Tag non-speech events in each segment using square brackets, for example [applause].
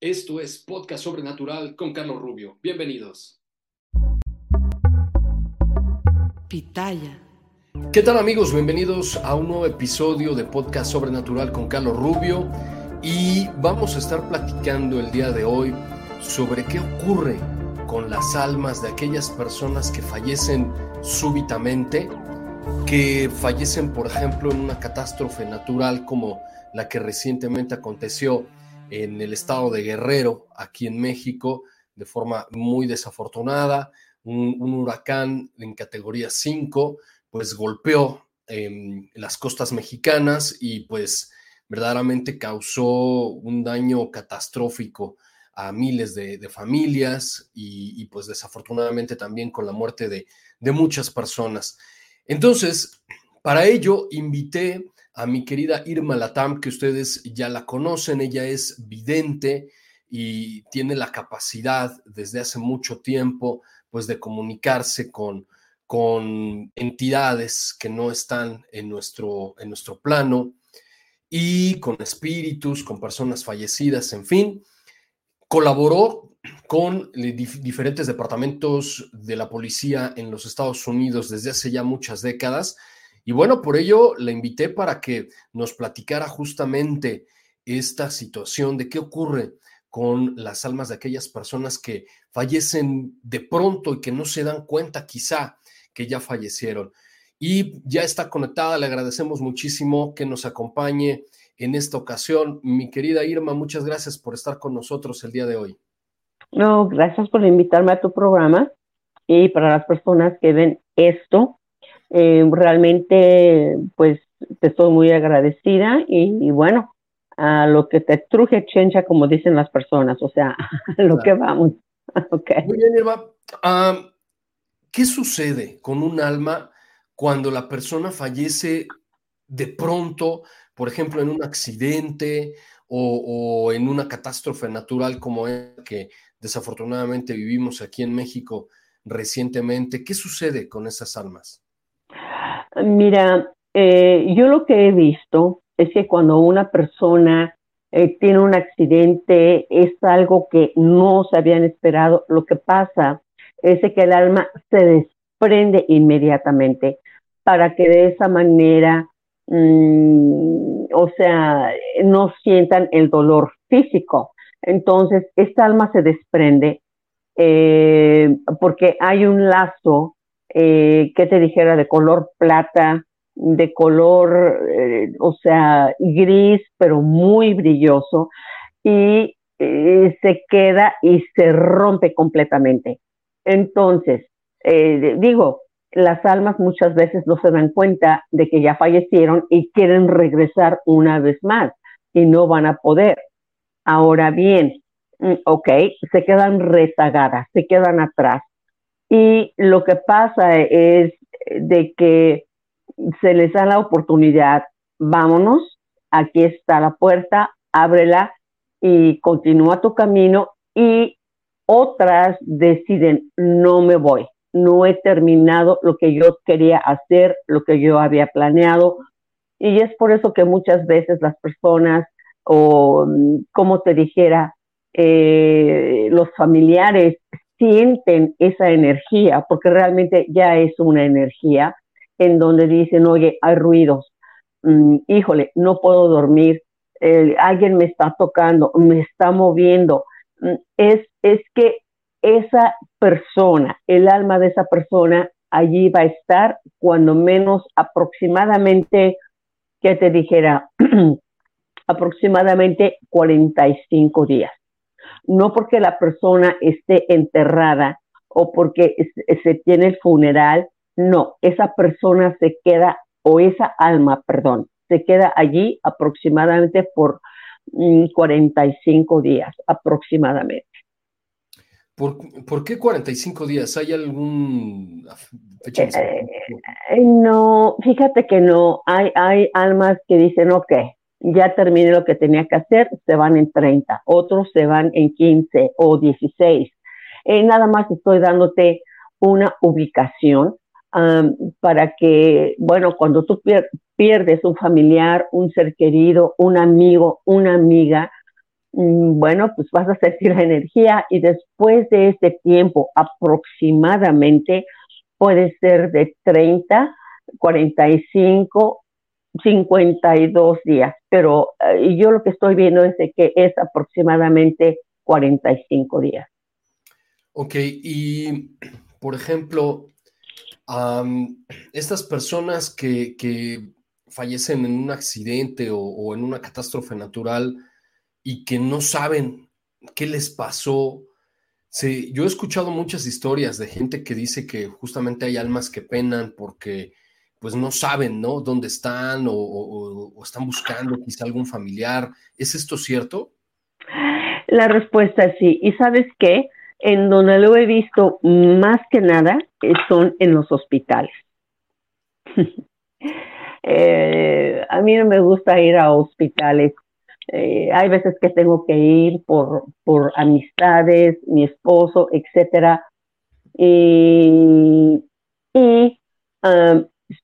Esto es Podcast Sobrenatural con Carlos Rubio. Bienvenidos. Pitaya. ¿Qué tal amigos? Bienvenidos a un nuevo episodio de Podcast Sobrenatural con Carlos Rubio y vamos a estar platicando el día de hoy sobre qué ocurre con las almas de aquellas personas que fallecen súbitamente, que fallecen por ejemplo en una catástrofe natural como la que recientemente aconteció en el estado de Guerrero, aquí en México, de forma muy desafortunada. Un, huracán en categoría 5, pues golpeó em, las costas mexicanas y pues verdaderamente causó un daño catastrófico a miles de, familias y, pues desafortunadamente también con la muerte de, de muchas personas. Entonces, para ello invité a mi querida Irma Latam, que ustedes ya la conocen, ella es vidente y tiene la capacidad desde hace mucho tiempo pues de comunicarse con, con entidades que no están en nuestro, en nuestro plano y con espíritus, con personas fallecidas, en fin. Colaboró con diferentes departamentos de la policía en los Estados Unidos desde hace ya muchas décadas y bueno, por ello la invité para que nos platicara justamente esta situación de qué ocurre con las almas de aquellas personas que fallecen de pronto y que no se dan cuenta quizá que ya fallecieron. Y ya está conectada, le agradecemos muchísimo que nos acompañe en esta ocasión. Mi querida Irma, muchas gracias por estar con nosotros el día de hoy. No, gracias por invitarme a tu programa y para las personas que ven esto, eh, realmente, pues, te estoy muy agradecida y, bueno, a lo que te truje chencha, como dicen las personas, o sea, [laughs] a lo que vamos. [laughs] okay. Muy bien, Eva. ¿Qué sucede con un alma cuando la persona fallece de pronto, por ejemplo, en un accidente o, o en una catástrofe natural como es que desafortunadamente vivimos aquí en México recientemente? ¿Qué sucede con esas almas? Mira, eh, yo lo que he visto es que cuando una persona eh, tiene un accidente es algo que no se habían esperado. Lo que pasa es que el alma se desprende inmediatamente para que de esa manera, mm, o sea, no sientan el dolor físico. Entonces, esta alma se desprende eh, porque hay un lazo eh, ¿qué te dijera? De color plata, de color, eh, o sea, gris, pero muy brilloso, y eh, se queda y se rompe completamente. Entonces, digo, las almas muchas veces no se dan cuenta de que ya fallecieron y quieren regresar una vez más y no van a poder. Ahora bien, mm, ok, se quedan rezagadas, se quedan atrás y lo que pasa es de que se les da la oportunidad, vámonos, aquí está la puerta, ábrela y continúa tu camino y otras deciden, no me voy, no he terminado lo que yo quería hacer, lo que yo había planeado. Y es por eso que muchas veces las personas, o como te dijera, eh, los familiares sienten esa energía, porque realmente ya es una energía en donde dicen, oye, hay ruidos, mm, híjole, no puedo dormir, alguien me está tocando, me está moviendo, mm, es, es que esa persona, el alma de esa persona allí va a estar cuando menos aproximadamente, que te dijera, [clears throat] aproximadamente 45 días. No porque la persona esté enterrada o porque se tiene el funeral, no, esa persona se queda, o esa alma, perdón, se queda allí aproximadamente por 45 mm, días, aproximadamente. ¿Por, qué 45 días? ¿Hay algún fecha? Eh, eh, no, fíjate que no. Hay, hay almas que dicen, ok, ya terminé lo que tenía que hacer, se van en 30, otros se van en 15 o 16. Eh, nada más estoy dándote una ubicación para que, bueno, cuando tú pierdes un familiar, un ser querido, un amigo, una amiga, mm, bueno, pues vas a sentir la energía y después de este tiempo aproximadamente puede ser de 30, 45, 52 días, pero eh, yo lo que estoy viendo es que es aproximadamente 45 días. Ok, y por ejemplo, estas personas que, fallecen en un accidente o, en una catástrofe natural y que no saben qué les pasó. yo he escuchado muchas historias de gente que dice que justamente hay almas que penan porque pues no saben, ¿no? Dónde están o, están buscando quizá algún familiar. ¿Es esto cierto? La respuesta es sí. ¿Y sabes qué? En donde lo he visto más que nada eh, son en los hospitales. [laughs] Eh, a mí no me gusta ir a hospitales. Eh, hay veces que tengo que ir por, por amistades, mi esposo, etcétera. Y,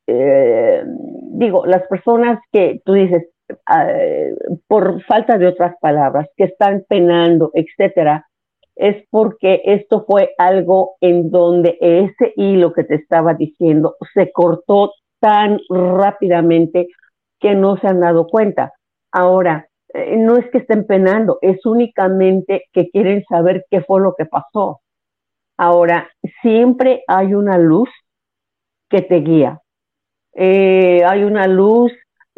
digo, las personas que tú dices, por falta de otras palabras, que están penando, etcétera, es porque esto fue algo en donde ese hilo que te estaba diciendo se cortó tan rápidamente que no se han dado cuenta. Ahora, eh, no es que estén penando, es únicamente que quieren saber qué fue lo que pasó. Ahora, siempre hay una luz que te guía. Eh, hay una luz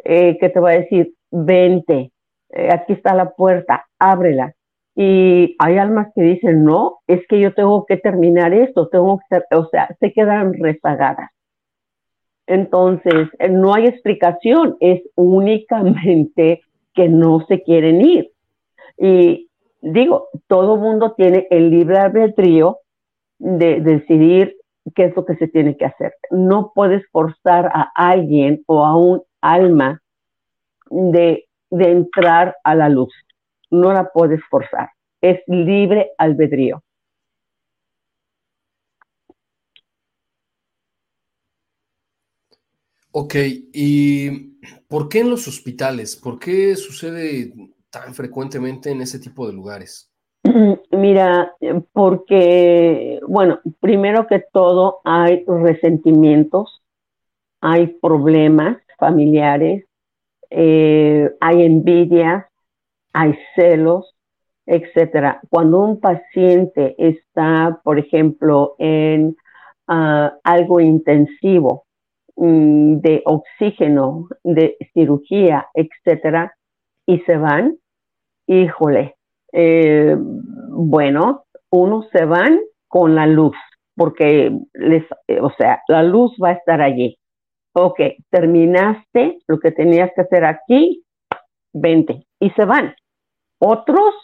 eh, que te va a decir, vente, aquí está la puerta, ábrela. Y hay almas que dicen, no, es que yo tengo que terminar esto, tengo que, o sea, se quedan rezagadas. Entonces, eh, no hay explicación, es únicamente que no se quieren ir. Y digo, todo mundo tiene el libre albedrío de, decidir qué es lo que se tiene que hacer. No puedes forzar a alguien o a un alma de, de entrar a la luz no la puedes forzar. Es libre albedrío. Ok, ¿y por qué en los hospitales? ¿Por qué sucede tan frecuentemente en ese tipo de lugares? [clears throat] Mira, porque, bueno, primero que todo hay resentimientos, hay problemas familiares, eh, hay envidias, hay celos, etcétera. Cuando un paciente está, por ejemplo, en ah, algo intensivo mm, de oxígeno, de cirugía, etcétera, y se van, híjole, eh, bueno, unos se van con la luz, porque les, eh, o sea, la luz va a estar allí. Ok, terminaste lo que tenías que hacer aquí, vente, y se van. Otros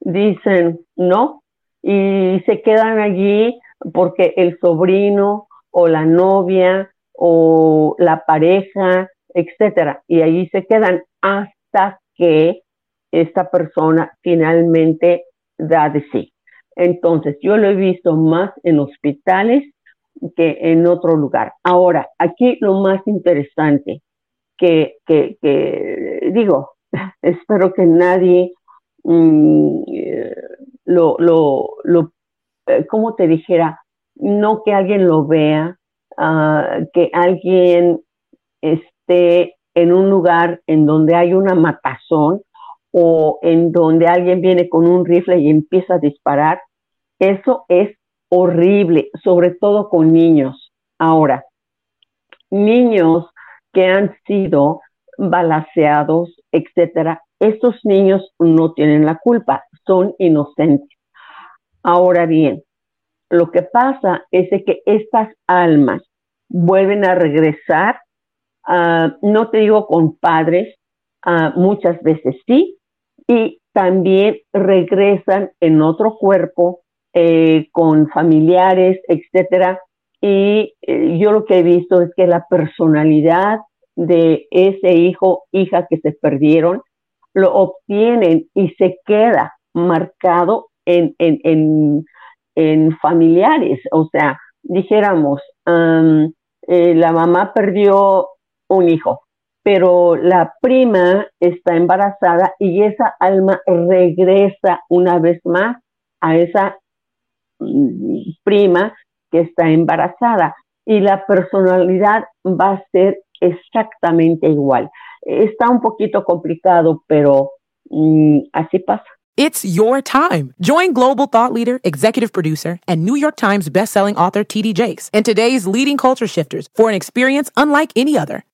dicen no y se quedan allí porque el sobrino o la novia o la pareja, etcétera, y allí se quedan hasta que esta persona finalmente da de sí. Entonces, yo lo he visto más en hospitales que en otro lugar. Ahora, aquí lo más interesante que, que, que digo, [laughs] espero que nadie Mm, lo, lo, lo eh, como te dijera, no que alguien lo vea, ah, que alguien esté en un lugar en donde hay una matazón o en donde alguien viene con un rifle y empieza a disparar, eso es horrible, sobre todo con niños. Ahora, niños que han sido balaseados, etcétera, estos niños no tienen la culpa, son inocentes. Ahora bien, lo que pasa es que estas almas vuelven a regresar, no te digo con padres, muchas veces sí, y también regresan en otro cuerpo eh, con familiares, etcétera. Y eh, yo lo que he visto es que la personalidad de ese hijo, hija que se perdieron, lo obtienen y se queda marcado en, en, en, familiares. O sea, dijéramos, eh, la mamá perdió un hijo, pero la prima está embarazada y esa alma regresa una vez más a esa mm, prima que está embarazada y la personalidad va a ser exactamente igual. Está un poquito complicado, pero mm, así pasa. It's your time. Join global thought leader, executive producer, and New York Times bestselling author TD Jakes and today's leading culture shifters for an experience unlike any other.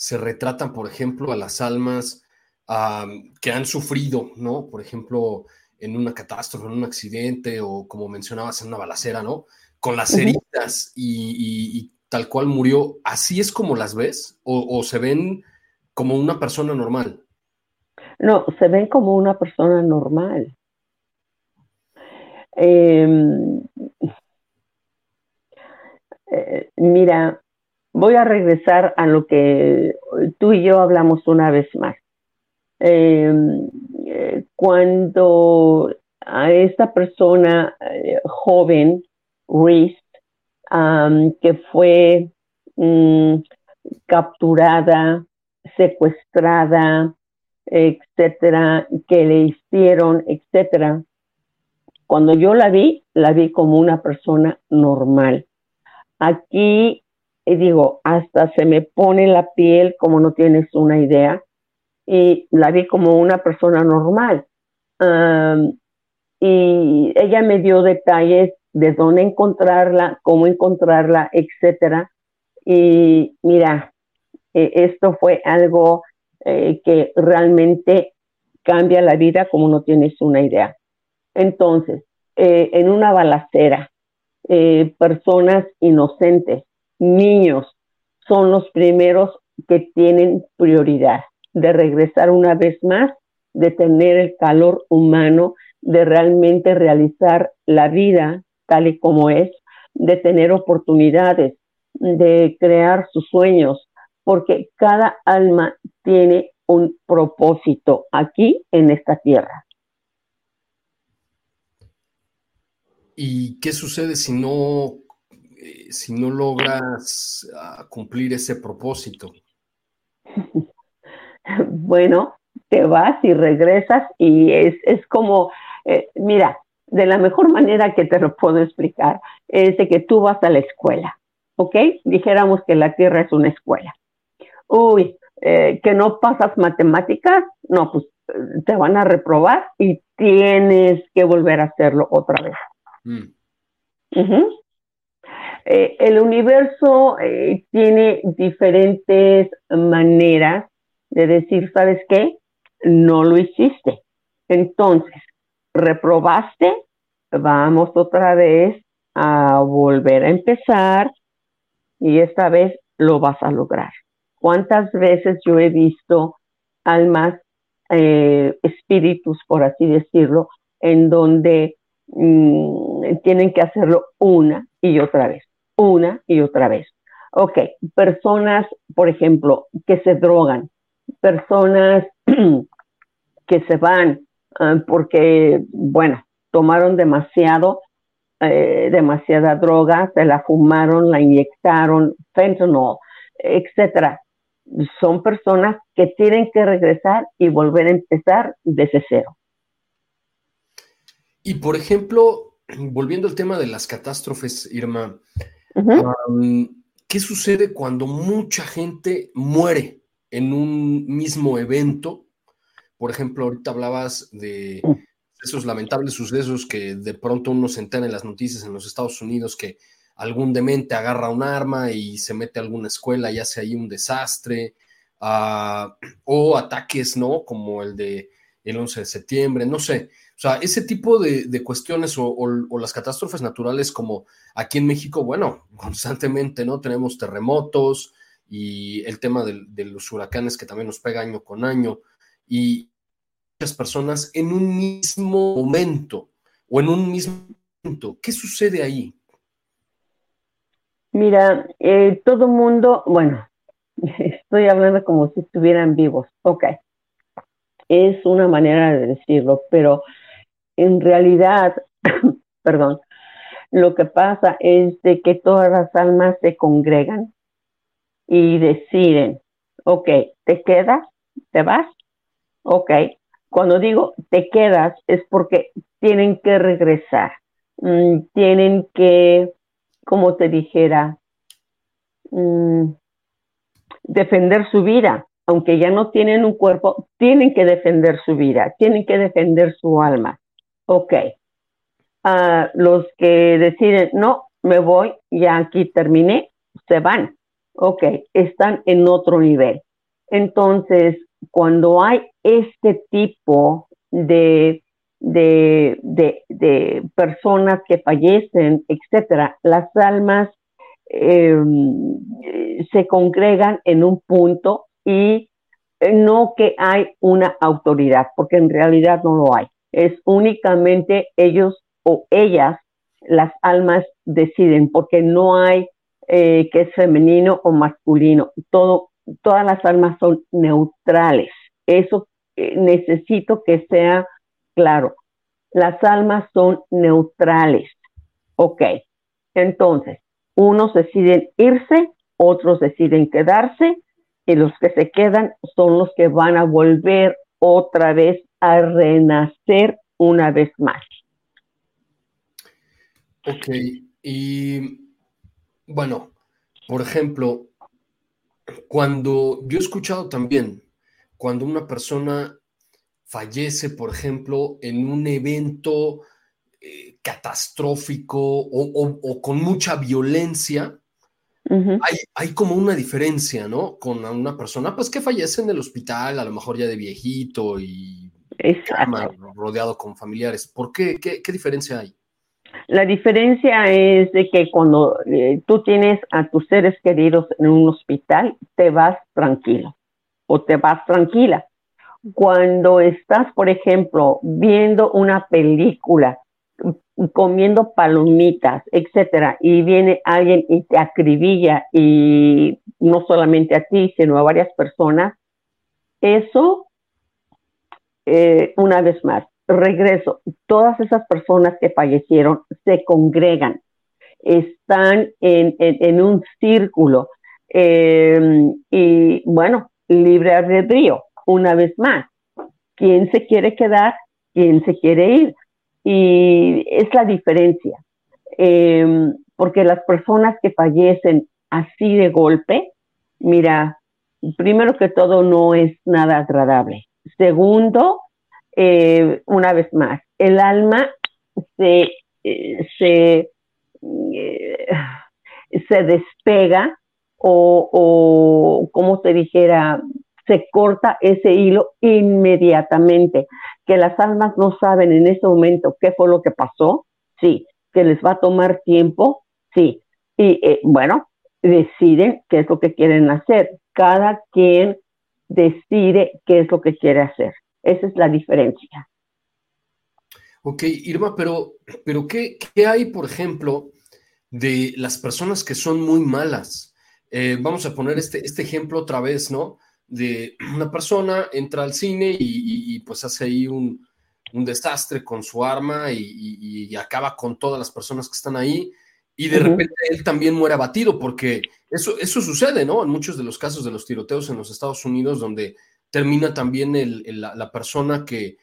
se retratan, por ejemplo, a las almas que han sufrido, ¿no? Por ejemplo, en una catástrofe, en un accidente o como mencionabas, en una balacera, ¿no? Con las heridas y, tal cual murió. ¿Así es como las ves? o se ven como una persona normal? No, se ven como una persona normal. Em, eh, mira, voy a regresar a lo que tú y yo hablamos una vez más. Em, eh, cuando a esta persona eh, joven, Reese, que fue mm, capturada, secuestrada, etcétera, que le hicieron, etcétera. Cuando yo la vi, la vi como una persona normal. Aquí, eh, digo, hasta se me pone la piel como no tienes una idea, y la vi como una persona normal. y ella me dio detalles de dónde encontrarla, cómo encontrarla, etcétera. Y mira, eh, esto fue algo eh, que realmente cambia la vida como no tienes una idea. Entonces, eh, en una balacera, eh, personas inocentes, niños, son los primeros que tienen prioridad de regresar una vez más, de tener el calor humano, de realmente realizar la vida tal y como es, de tener oportunidades, de crear sus sueños, porque cada alma tiene un propósito aquí en esta tierra. ¿Y qué sucede si no, eh, si no logras ah, cumplir ese propósito? [laughs] bueno, te vas y regresas y es, como, eh, mira, de la mejor manera que te lo puedo explicar es de que tú vas a la escuela, ¿ok? Dijéramos que la tierra es una escuela. Uy, eh, que no pasas matemáticas, no, pues te van a reprobar y tienes que volver a hacerlo otra vez. Mm. Eh, el universo eh, tiene diferentes maneras de decir, ¿sabes qué? No lo hiciste. Entonces, reprobaste, vamos otra vez a volver a empezar y esta vez lo vas a lograr. ¿Cuántas veces yo he visto almas, eh, espíritus, por así decirlo, en donde mm, tienen que hacerlo una y otra vez, una y otra vez? Ok, personas, por ejemplo, que se drogan, personas [clears throat] que se van ah, porque, bueno, tomaron demasiado, eh, demasiada droga, se la fumaron, la inyectaron, fentanyl, etcétera. Son personas que tienen que regresar y volver a empezar desde cero. Y por ejemplo, [clears throat] volviendo al tema de las catástrofes, Irma, ¿qué sucede cuando mucha gente muere en un mismo evento? Por ejemplo, ahorita hablabas de esos lamentables sucesos que de pronto uno se entera en las noticias en los Estados Unidos que algún demente agarra un arma y se mete a alguna escuela y hace ahí un desastre, ah, o ataques, ¿no? Como el de el 11 de septiembre, no sé. O sea, ese tipo de, cuestiones o, las catástrofes naturales como aquí en México, bueno, [laughs] constantemente, ¿no? Tenemos terremotos y el tema de, los huracanes que también nos pega año con año y muchas personas en un mismo momento o en un mismo momento. ¿Qué sucede ahí? Mira, eh, todo mundo, bueno, [laughs] estoy hablando como si estuvieran vivos, ok. Es una manera de decirlo, pero en realidad, [laughs] perdón, lo que pasa es de que todas las almas se congregan y deciden, ok, ¿te quedas? ¿Te vas? Ok. Cuando digo te quedas es porque tienen que regresar, mm, tienen que, como te dijera, mm, defender su vida, aunque ya no tienen un cuerpo, tienen que defender su vida, tienen que defender su alma ok, a los que deciden, no, me voy, ya aquí terminé, se van, ok, están en otro nivel. Entonces, cuando hay este tipo de, de, de, personas que fallecen, etcétera, las almas em, se congregan en un punto y no que hay una autoridad, porque en realidad no lo hay es únicamente ellos o ellas, las almas deciden, porque no hay eh, que es femenino o masculino. Todo, todas las almas son neutrales. Eso eh, necesito que sea claro. Las almas son neutrales. Ok. Entonces, unos deciden irse, otros deciden quedarse, y los que se quedan son los que van a volver otra vez a renacer una vez más. Ok, y bueno, por ejemplo, cuando yo he escuchado también, cuando una persona fallece, por ejemplo, en un evento eh, catastrófico o, con mucha violencia, hay, como una diferencia, ¿no? Con una persona, pues que fallece en el hospital, a lo mejor ya de viejito y rodeado con familiares. ¿Por qué? qué? diferencia hay? La diferencia es de que cuando eh, tú tienes a tus seres queridos en un hospital, te vas tranquilo o te vas tranquila. Cuando estás, por ejemplo, viendo una película, comiendo palomitas, etcétera, y viene alguien y te acribilla y no solamente a ti, sino a varias personas, eso eh, una vez más, regreso, todas esas personas que fallecieron se congregan, están en, un círculo em, y bueno, libre albedrío, una vez más. ¿Quién se quiere quedar? ¿Quién se quiere ir? Y es la diferencia, em, porque las personas que fallecen así de golpe, mira, primero que todo no es nada agradable. Segundo, eh, una vez más, el alma se, eh, se, eh, se despega o, o, como te dijera, se corta ese hilo inmediatamente. Que las almas no saben en ese momento qué fue lo que pasó, sí. Que les va a tomar tiempo, sí. Y bueno, deciden qué es lo que quieren hacer. Cada quien decide qué es lo que quiere hacer. Esa es la diferencia. Ok, Irma, pero, pero ¿qué, hay, por ejemplo, de las personas que son muy malas? Eh, vamos a poner este, este ejemplo otra vez, ¿no? De una persona entra al cine y, pues hace ahí un, un desastre con su arma y, acaba con todas las personas que están ahí. Y de repente él también muere abatido, porque eso, eso sucede, ¿no? En muchos de los casos de los tiroteos en los Estados Unidos, donde termina también la, persona que,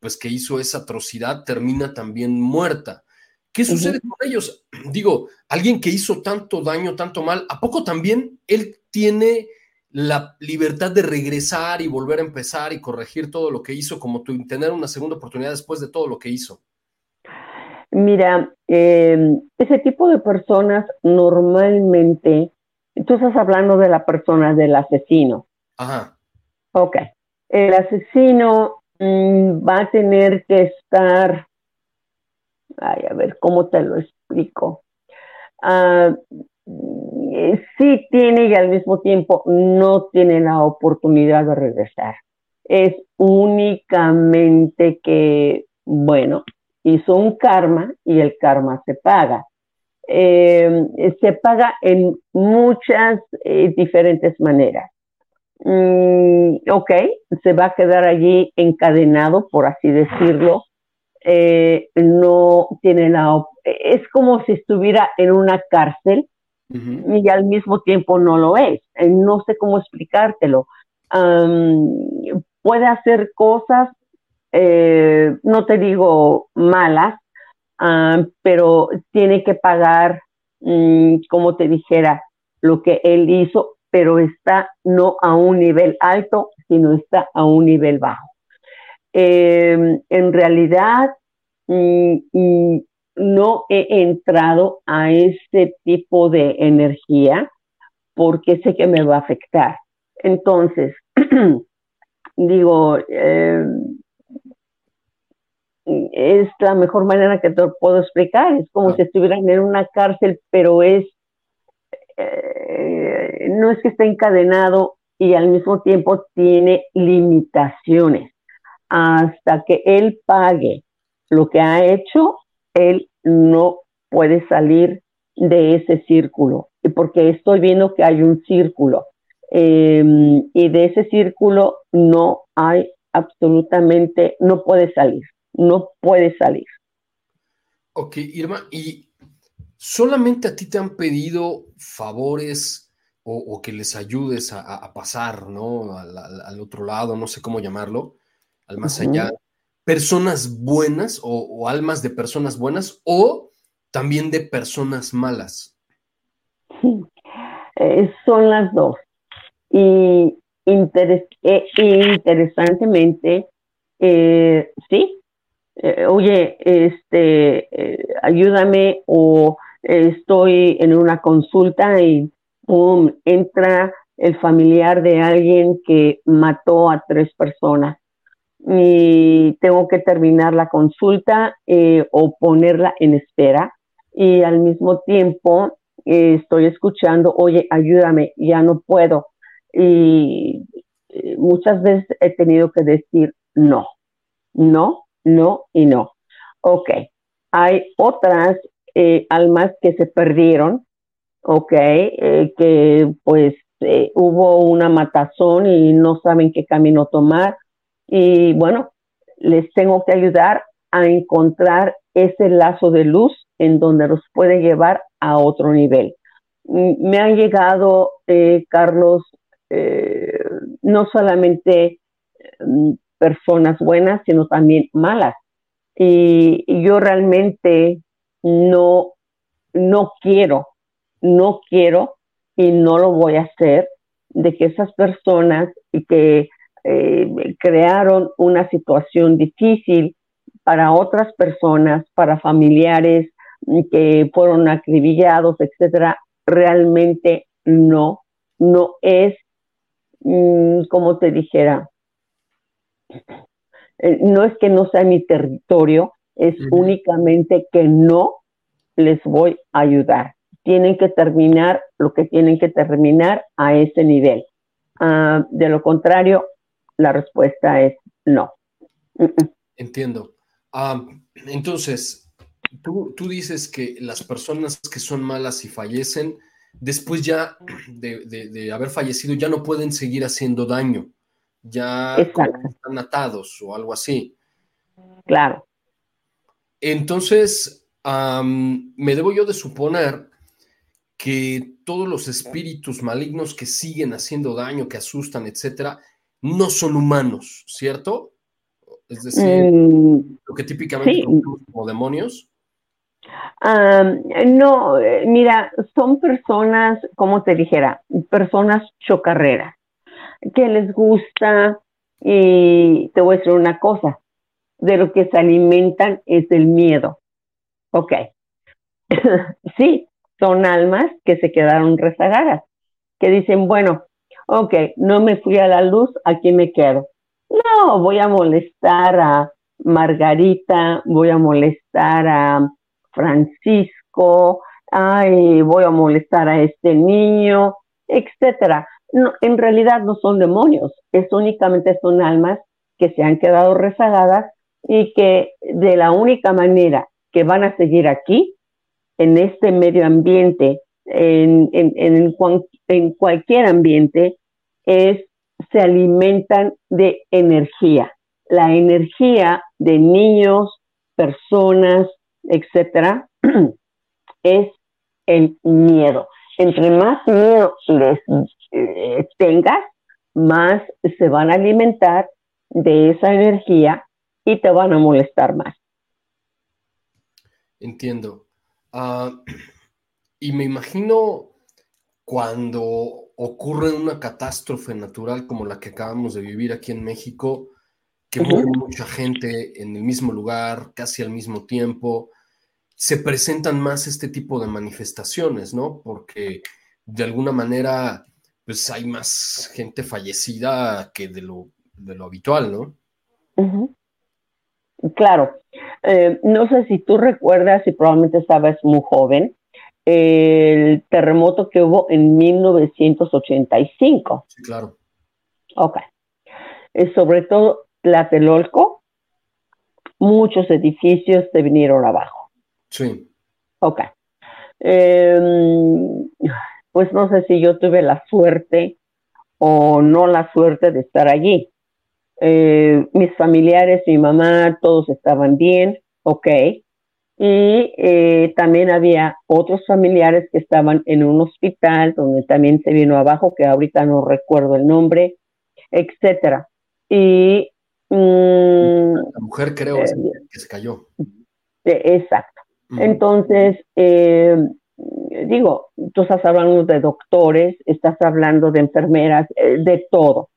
pues, que hizo esa atrocidad, termina también muerta. ¿Qué sucede con ellos? [clears throat] Digo, alguien que hizo tanto daño, tanto mal, ¿a poco también él tiene la libertad de regresar y volver a empezar y corregir todo lo que hizo, como tu, tener una segunda oportunidad después de todo lo que hizo? Mira, em, ese tipo de personas normalmente, tú estás hablando de la persona, del asesino. Ajá. Ok. El asesino mm, va a tener que estar, ay, a ver, ¿cómo te lo explico? Ah, eh, sí tiene y al mismo tiempo no tiene la oportunidad de regresar. Es únicamente que, bueno, hizo un karma y el karma se paga. Eh, se paga en muchas eh, diferentes maneras. Mm, ok, se va a quedar allí encadenado, por así decirlo. no tiene la... Es como si estuviera en una cárcel y al mismo tiempo no lo es. Eh, no sé cómo explicártelo. puede hacer cosas, eh, no te digo malas, pero tiene que pagar, mm, como te dijera, lo que él hizo, pero está no a un nivel alto, sino está a un nivel bajo. Em, en realidad, mm, mm, no he entrado a ese tipo de energía porque sé que me va a afectar. Entonces, [clears throat] digo, eh, es la mejor manera que te puedo explicar. Es como si estuvieran en una cárcel, pero es, eh, no es que esté encadenado y al mismo tiempo tiene limitaciones. Hasta que él pague lo que ha hecho, él no puede salir de ese círculo, porque estoy viendo que hay un círculo em, y de ese círculo no hay absolutamente, no puede salir, no puede salir. Ok, Irma, ¿y solamente a ti te han pedido favores o, que les ayudes a, pasar, ¿no? Al, otro lado, no sé cómo llamarlo, al más allá personas buenas o, almas de personas buenas o también de personas malas? [laughs] Eh, son las dos. Y eh, interesantemente, eh, sí, oye, este, ayúdame o estoy en una consulta y entra el familiar de alguien que mató a tres personas. Y tengo que terminar la consulta eh, o ponerla en espera. Y al mismo tiempo eh, estoy escuchando, oye, ayúdame, ya no puedo. Y eh, muchas veces he tenido que decir no, no, no y no. Ok, hay otras almas que se perdieron, ok, que pues hubo una matazón y no saben qué camino tomar y bueno, les tengo que ayudar a encontrar ese lazo de luz en donde los puede llevar a otro nivel. Mm, me han llegado, eh, Carlos, eh, no solamente mm, personas buenas, sino también malas. Y, yo realmente no, no quiero, no quiero y no lo voy a hacer de que esas personas y que eh, crearon una situación difícil para otras personas, para familiares que fueron acribillados, etcétera, realmente no, no es, mm, como te dijera, no es que no sea mi territorio, es únicamente que no les voy a ayudar. Tienen que terminar lo que tienen que terminar a ese nivel. Ah, de lo contrario, la respuesta es no. Entiendo. entonces, tú, dices que las personas que son malas y fallecen, después ya de, haber fallecido, ya no pueden seguir haciendo daño, ya están atados o algo así. Claro. Entonces, me debo yo de suponer que todos los espíritus malignos que siguen haciendo daño, que asustan, etcétera, no son humanos, ¿cierto? Es decir, mm, lo que típicamente como demonios. no, eh, mira, son personas, como te dijera, personas chocarreras, que les gusta, y te voy a decir una cosa, de lo que se alimentan es el miedo. Ok. [laughs] sí, son almas que se quedaron rezagadas, que dicen, bueno, ok, no me fui a la luz, aquí me quedo. No, voy a molestar a Margarita, voy a molestar a Francisco, ay, voy a molestar a este niño, etcétera. No, en realidad no son demonios, es únicamente son almas que se han quedado rezagadas y que de la única manera que van a seguir aquí, en este medio ambiente, en, en, en, cualquier ambiente, es se alimentan de energía. La energía de niños, personas, etcétera, [clears throat] es el miedo. Entre más miedo les eh, tengas, más se van a alimentar de esa energía y te van a molestar más. Entiendo. Ah, y me imagino cuando ocurre una catástrofe natural como la que acabamos de vivir aquí en México, que muere mucha gente en el mismo lugar, casi al mismo tiempo, se presentan más este tipo de manifestaciones, ¿no? Porque de alguna manera, pues hay más gente fallecida que de lo, de lo habitual, ¿no? Claro, eh, no sé si tú recuerdas, y probablemente estabas muy joven, el terremoto que hubo en 1985. Sí, claro. Ok. Eh, sobre todo Tlatelolco, muchos edificios se vinieron abajo. Sí. Ok. Em, pues no sé si yo tuve la suerte o no la suerte de estar allí. Eh, mis familiares, mi mamá, todos estaban bien, ok. Y eh, también había otros familiares que estaban en un hospital donde también se vino abajo, que ahorita no recuerdo el nombre, etcétera. Y mm, la mujer creo eh, que se cayó. exacto. Entonces, digo, tú estás hablando de doctores, estás hablando de enfermeras, de todo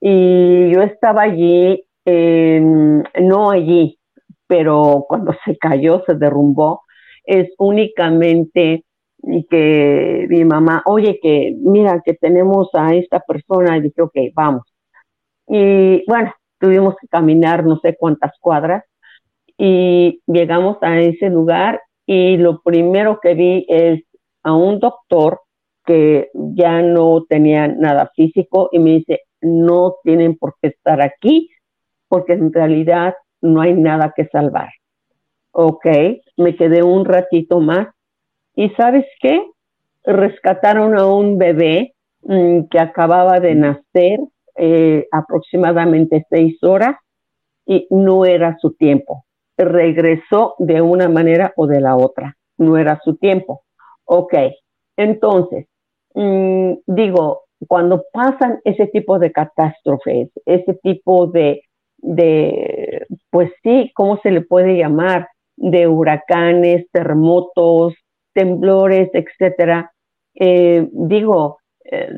y yo estaba allí, no allí, pero cuando se cayó, se derrumbó, es únicamente que mi mamá, oye, que mira, que tenemos a esta persona, y dije, ok, vamos. Y bueno, tuvimos que caminar no sé cuántas cuadras y llegamos a ese lugar y lo primero que vi es a un doctor que ya no tenía nada físico y me dice, no tienen por qué estar aquí porque en realidad no hay nada que salvar. Ok, me quedé un ratito más y sabes qué? Rescataron a un bebé mm, que acababa de nacer eh, aproximadamente seis horas y no era su tiempo. Regresó de una manera o de la otra, no era su tiempo. Ok, entonces, mm, digo, cuando pasan ese tipo de catástrofes, ese tipo de, pues sí, ¿cómo se le puede llamar? De huracanes, terremotos, temblores, etcétera. Eh, digo, eh,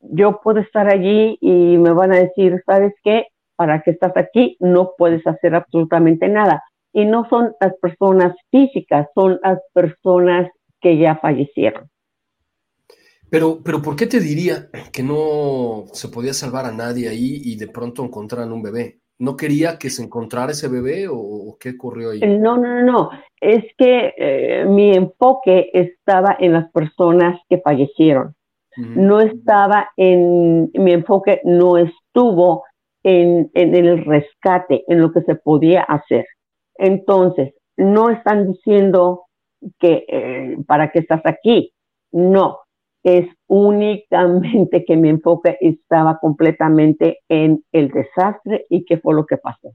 yo puedo estar allí y me van a decir, ¿sabes qué? Para que estás aquí no puedes hacer absolutamente nada. Y no son las personas físicas, son las personas que ya fallecieron. Pero, pero ¿por qué te diría que no se podía salvar a nadie ahí y de pronto encontraran un bebé? ¿No quería que se encontrara ese bebé o, qué ocurrió ahí? No, no, no, Es que eh, mi enfoque estaba en las personas que fallecieron. No estaba en, mi enfoque no estuvo en, en, el rescate, en lo que se podía hacer. Entonces, no están diciendo que eh, para qué estás aquí. No, es únicamente que mi enfoque estaba completamente en el desastre y qué fue lo que pasó.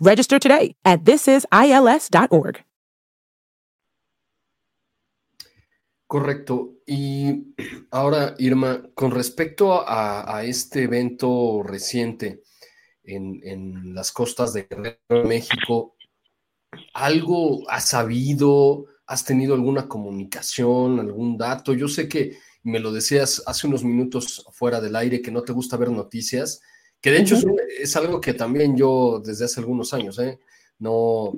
Register today at thisisils.org. Correcto. Y ahora, Irma, con respecto a, este evento reciente en, en, las costas de México, ¿algo has sabido? ¿Has tenido alguna comunicación, algún dato? Yo sé que me lo decías hace unos minutos fuera del aire que no te gusta ver noticias, que de hecho es, algo que también yo desde hace algunos años, ¿eh? No,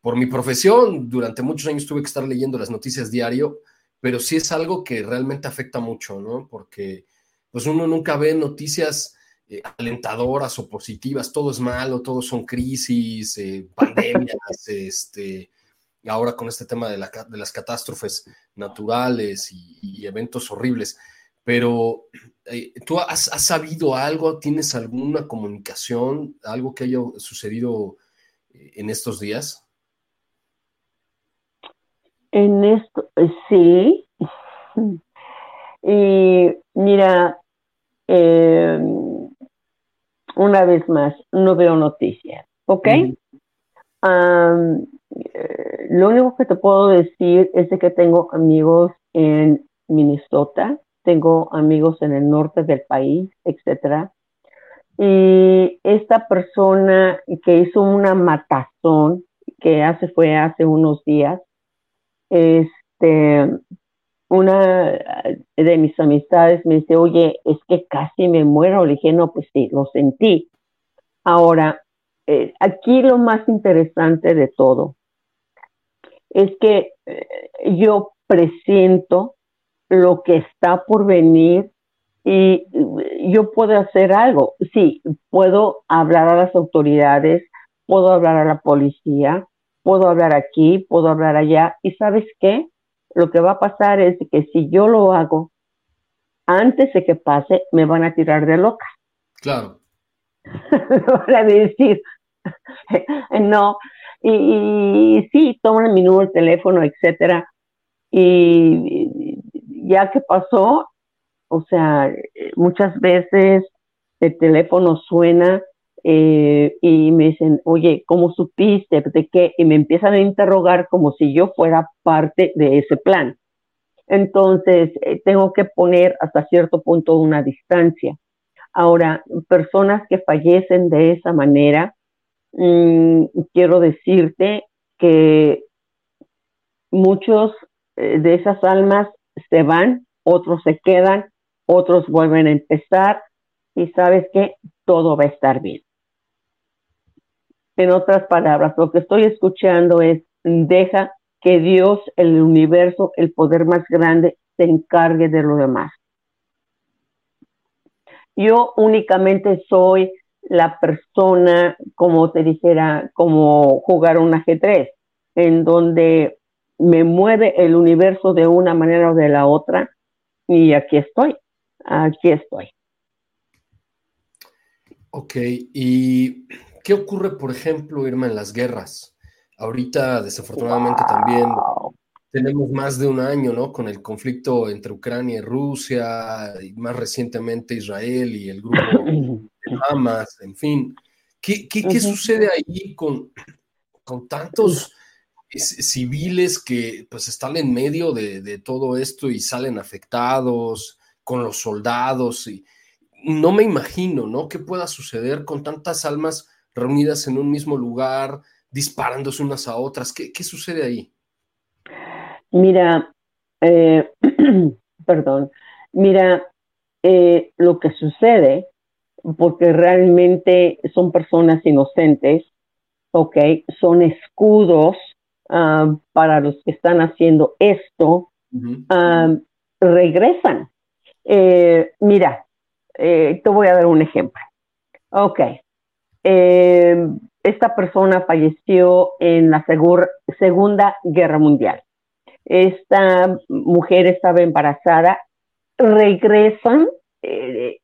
por mi profesión, durante muchos años tuve que estar leyendo las noticias diario, pero sí es algo que realmente afecta mucho, ¿no? Porque pues uno nunca ve noticias eh, alentadoras o positivas, todo es malo, todo son crisis, eh, [laughs] pandemias, este, ahora con este tema de, las catástrofes naturales y eventos horribles. Pero eh, ¿tú has, sabido algo? ¿Tienes alguna comunicación, algo que haya sucedido eh, en estos días? En esto, eh, sí. Y mira, una vez más, no veo noticias, ¿ok? lo único que te puedo decir es que tengo amigos en Minnesota, tengo amigos en el norte del país, etcétera. Y esta persona que hizo una matazón, que hace fue hace unos días, este, una de mis amistades me dice, oye, es que casi me muero. Le dije, no, pues sí, lo sentí. Ahora, eh, aquí lo más interesante de todo es que eh, yo presiento lo que está por venir y yo puedo hacer algo. Sí, puedo hablar a las autoridades, puedo hablar a la policía, puedo hablar aquí, puedo hablar allá. ¿Y sabes qué? Lo que va a pasar es que si yo lo hago, antes de que pase, me van a tirar de loca. Claro. [laughs] van a decir, [laughs] no. Y, y, sí, toman mi número de teléfono, etcétera. Y, ya que pasó, o sea, muchas veces el teléfono suena eh, y me dicen, oye, ¿cómo supiste? ¿De qué? Y me empiezan a interrogar como si yo fuera parte de ese plan. Entonces, eh, tengo que poner hasta cierto punto una distancia. Ahora, personas que fallecen de esa manera, mm, quiero decirte que muchos eh, de esas almas se van, otros se quedan, otros vuelven a empezar y sabes que todo va a estar bien. En otras palabras, lo que estoy escuchando es, deja que Dios, el universo, el poder más grande, se encargue de lo demás. Yo únicamente soy la persona, como te dijera, como jugar un ajedrez, en donde me mueve el universo de una manera o de la otra y aquí estoy, aquí estoy. Ok, ¿y qué ocurre, por ejemplo, Irma, en las guerras? Ahorita, desafortunadamente, también tenemos más de un año, ¿no? Con el conflicto entre Ucrania y Rusia, y más recientemente Israel y el grupo de [clears throat] Hamas, en fin. ¿Qué, qué, sucede ahí con, con tantos civiles que pues están en medio de, todo esto y salen afectados con los soldados y no me imagino, ¿no? ¿Qué pueda suceder con tantas almas reunidas en un mismo lugar, disparándose unas a otras? ¿Qué, sucede ahí? Mira, eh, [clears throat] perdón, mira, eh, lo que sucede, porque realmente son personas inocentes, ¿ok? Son escudos Ah, para los que están haciendo esto, ah, regresan. Eh, mira, eh, te voy a dar un ejemplo. Ok, eh, esta persona falleció en la Segunda Guerra Mundial. Esta mujer estaba embarazada, regresan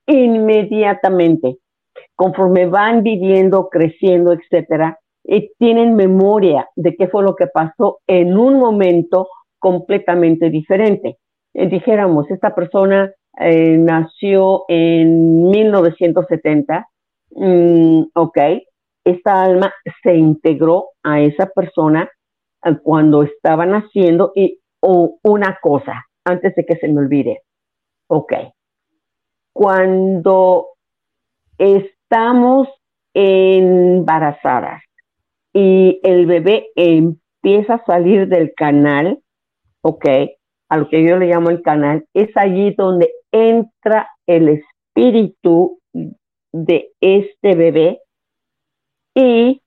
inmediatamente, conforme van viviendo, creciendo, etcétera, y tienen memoria de qué fue lo que pasó en un momento completamente diferente. Eh, dijéramos, esta persona nació en 1970, mm, ok, esta alma se integró a esa persona eh, cuando estaba naciendo y una cosa, antes de que se me olvide, ok, cuando estamos embarazadas y el bebé empieza a salir del canal, ok, a lo que yo le llamo el canal, es allí donde entra el espíritu de este bebé y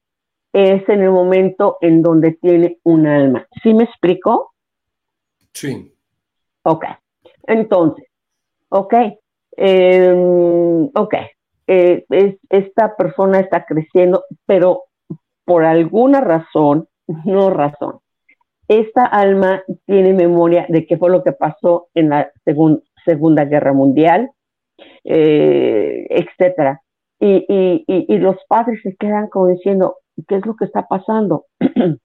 es en el momento en donde tiene un alma. ¿Sí me explico? Sí. Ok. Entonces, ok. Em, ok. Eh, esta persona está creciendo, pero por alguna razón, no razón, esta alma tiene memoria de qué fue lo que pasó en la Segunda Guerra Mundial, eh, etcétera y, los padres se quedan como diciendo, ¿qué es lo que está pasando? [clears throat]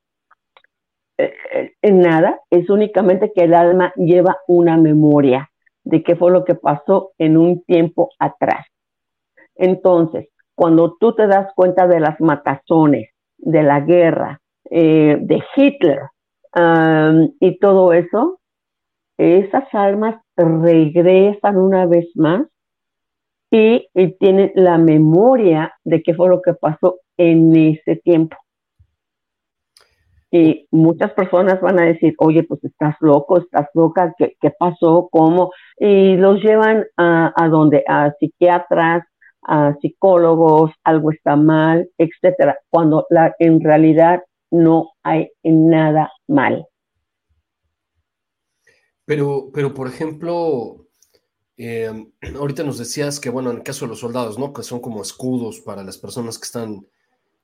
Eh, eh, en nada, es únicamente que el alma lleva una memoria de qué fue lo que pasó en un tiempo atrás. Entonces, cuando tú te das cuenta de las matazones, de la guerra, eh, de Hitler y todo eso, esas almas regresan una vez más y, tiene la memoria de qué fue lo que pasó en ese tiempo. Y muchas personas van a decir, oye, pues estás loco, estás loca, ¿qué, pasó? ¿Cómo? Y los llevan a, a donde, a psiquiatras, a psicólogos, algo está mal, etcétera, cuando en realidad no hay nada mal. Pero, pero por ejemplo, eh, ahorita nos decías que, bueno, en el caso de los soldados, ¿no? Que son como escudos para las personas que están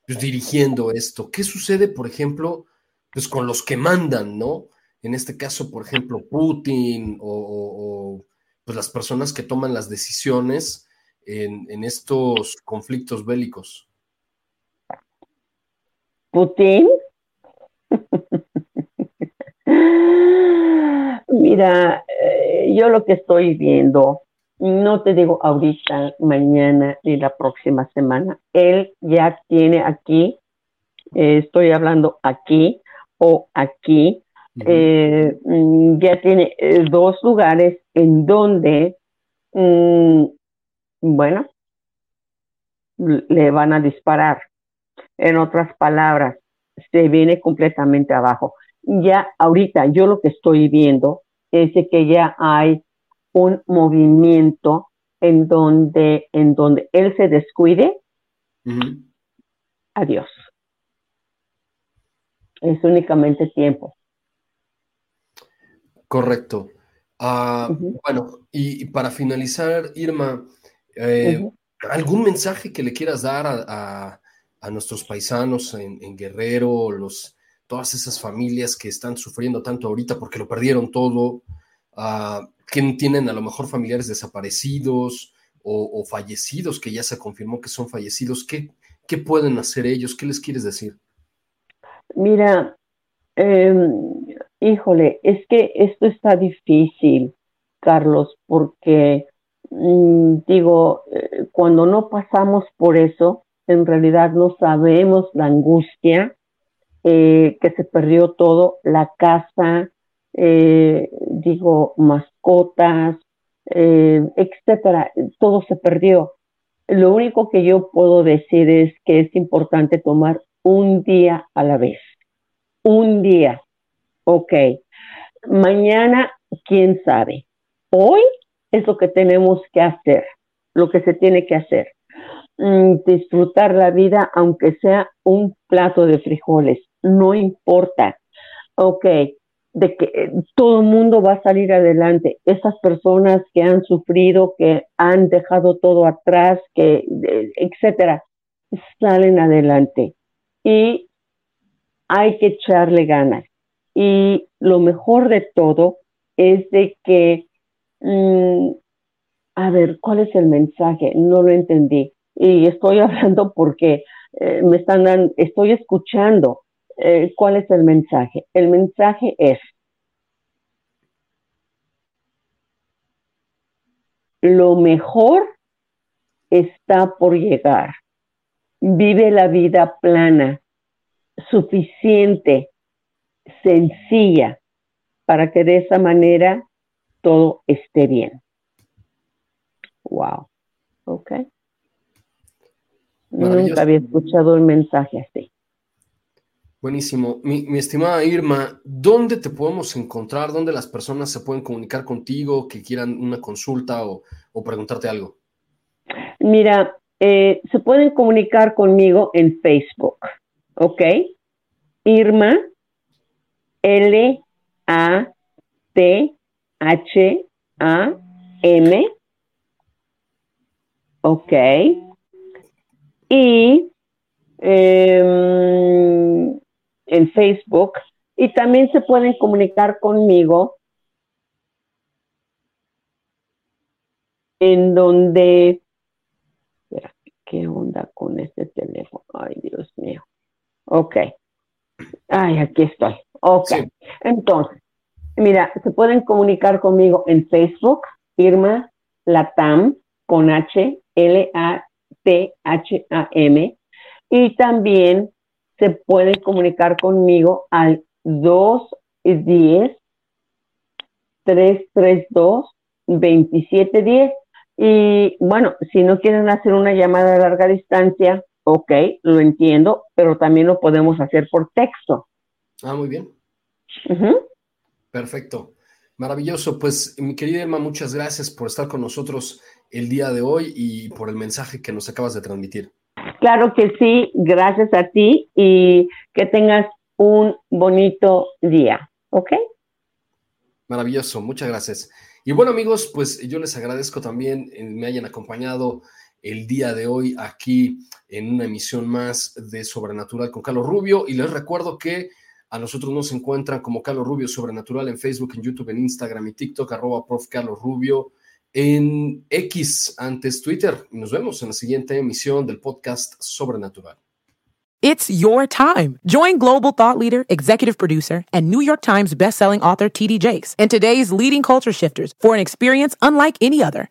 pues, dirigiendo esto. ¿Qué sucede, por ejemplo, pues con los que mandan, ¿no? En este caso, por ejemplo, Putin o, pues las personas que toman las decisiones en, en estos conflictos bélicos. Putin. [laughs] Mira, eh, yo lo que estoy viendo, no te digo ahorita, mañana ni la próxima semana, él ya tiene aquí, eh, estoy hablando aquí o aquí, eh, mm, ya tiene dos lugares en donde, mm, bueno, le van a disparar. En otras palabras, se viene completamente abajo ya ahorita yo lo que estoy viendo es que ya hay un movimiento en donde, en donde él se descuide. Adiós. Es únicamente tiempo. Correcto. Ah, bueno, y, para finalizar, Irma, eh, ¿algún mensaje que le quieras dar a, nuestros paisanos en, en Guerrero, los, todas esas familias que están sufriendo tanto ahorita porque lo perdieron todo, uh, que tienen a lo mejor familiares desaparecidos o, fallecidos, que ya se confirmó que son fallecidos, ¿qué, ¿qué, pueden hacer ellos? ¿Qué les quieres decir? Mira, em, híjole, es que esto está difícil, Carlos, porque digo, eh, cuando no pasamos por eso, en realidad no sabemos la angustia eh, que se perdió todo, la casa, eh, digo, mascotas, eh, etcétera, todo se perdió. Lo único que yo puedo decir es que es importante tomar un día a la vez. Un día. Ok. Mañana, quién sabe. Hoy es lo que tenemos que hacer, lo que se tiene que hacer. Mm, disfrutar la vida aunque sea un plato de frijoles, no importa. Ok, de que eh, todo el mundo va a salir adelante. Esas personas que han sufrido, que han dejado todo atrás, que, etcétera. salen adelante y hay que echarle ganas. Y lo mejor de todo es de que, mm, a ver, ¿cuál es el mensaje? No lo entendí. Y estoy [laughs] hablando porque eh, me están dando, estoy escuchando. Eh, ¿Cuál es el mensaje? El mensaje es, lo mejor está por llegar. Vive la vida plana, suficiente, sencilla, para que de esa manera todo esté bien. Wow. Ok. Nunca había escuchado un mensaje así. Buenísimo. Mi, estimada Irma, ¿dónde te podemos encontrar? ¿Dónde las personas se pueden comunicar contigo, que quieran una consulta o, preguntarte algo? Mira, eh, se pueden comunicar conmigo en Facebook, ¿ok? Irma L A T H A M, ¿ok? Y em, en Facebook y también se pueden comunicar conmigo en donde ¿qué onda con este teléfono? Ay, Dios mío. Ok. Ay, aquí estoy. Ok. Entonces, mira, se pueden comunicar conmigo en Facebook, Irma Latam, con H, L, A, T, H, A, M. Y también se pueden comunicar conmigo al 210 332 2710 y bueno, si no quieren hacer una llamada a larga distancia, ok, lo entiendo, pero también lo podemos hacer por texto. Ah, muy bien. Perfecto. Maravilloso. Pues mi querida Emma, muchas gracias por estar con nosotros el día de hoy y por el mensaje que nos acabas de transmitir. Claro que sí, gracias a ti y que tengas un bonito día, ¿ok? Maravilloso, muchas gracias. Y bueno amigos, pues yo les agradezco también me hayan acompañado el día de hoy aquí en una emisión más de Sobrenatural con Carlos Rubio y les recuerdo que a nosotros nos encuentran como Carlos Rubio Sobrenatural en Facebook, en YouTube, en Instagram y TikTok, arroba prof. Carlos Rubio en X antes Twitter. Nos vemos en la siguiente emisión del podcast Sobrenatural. It's your time. Join global thought leader, executive producer, and New York Times bestselling author TD Jakes and today's leading culture shifters for an experience unlike any other.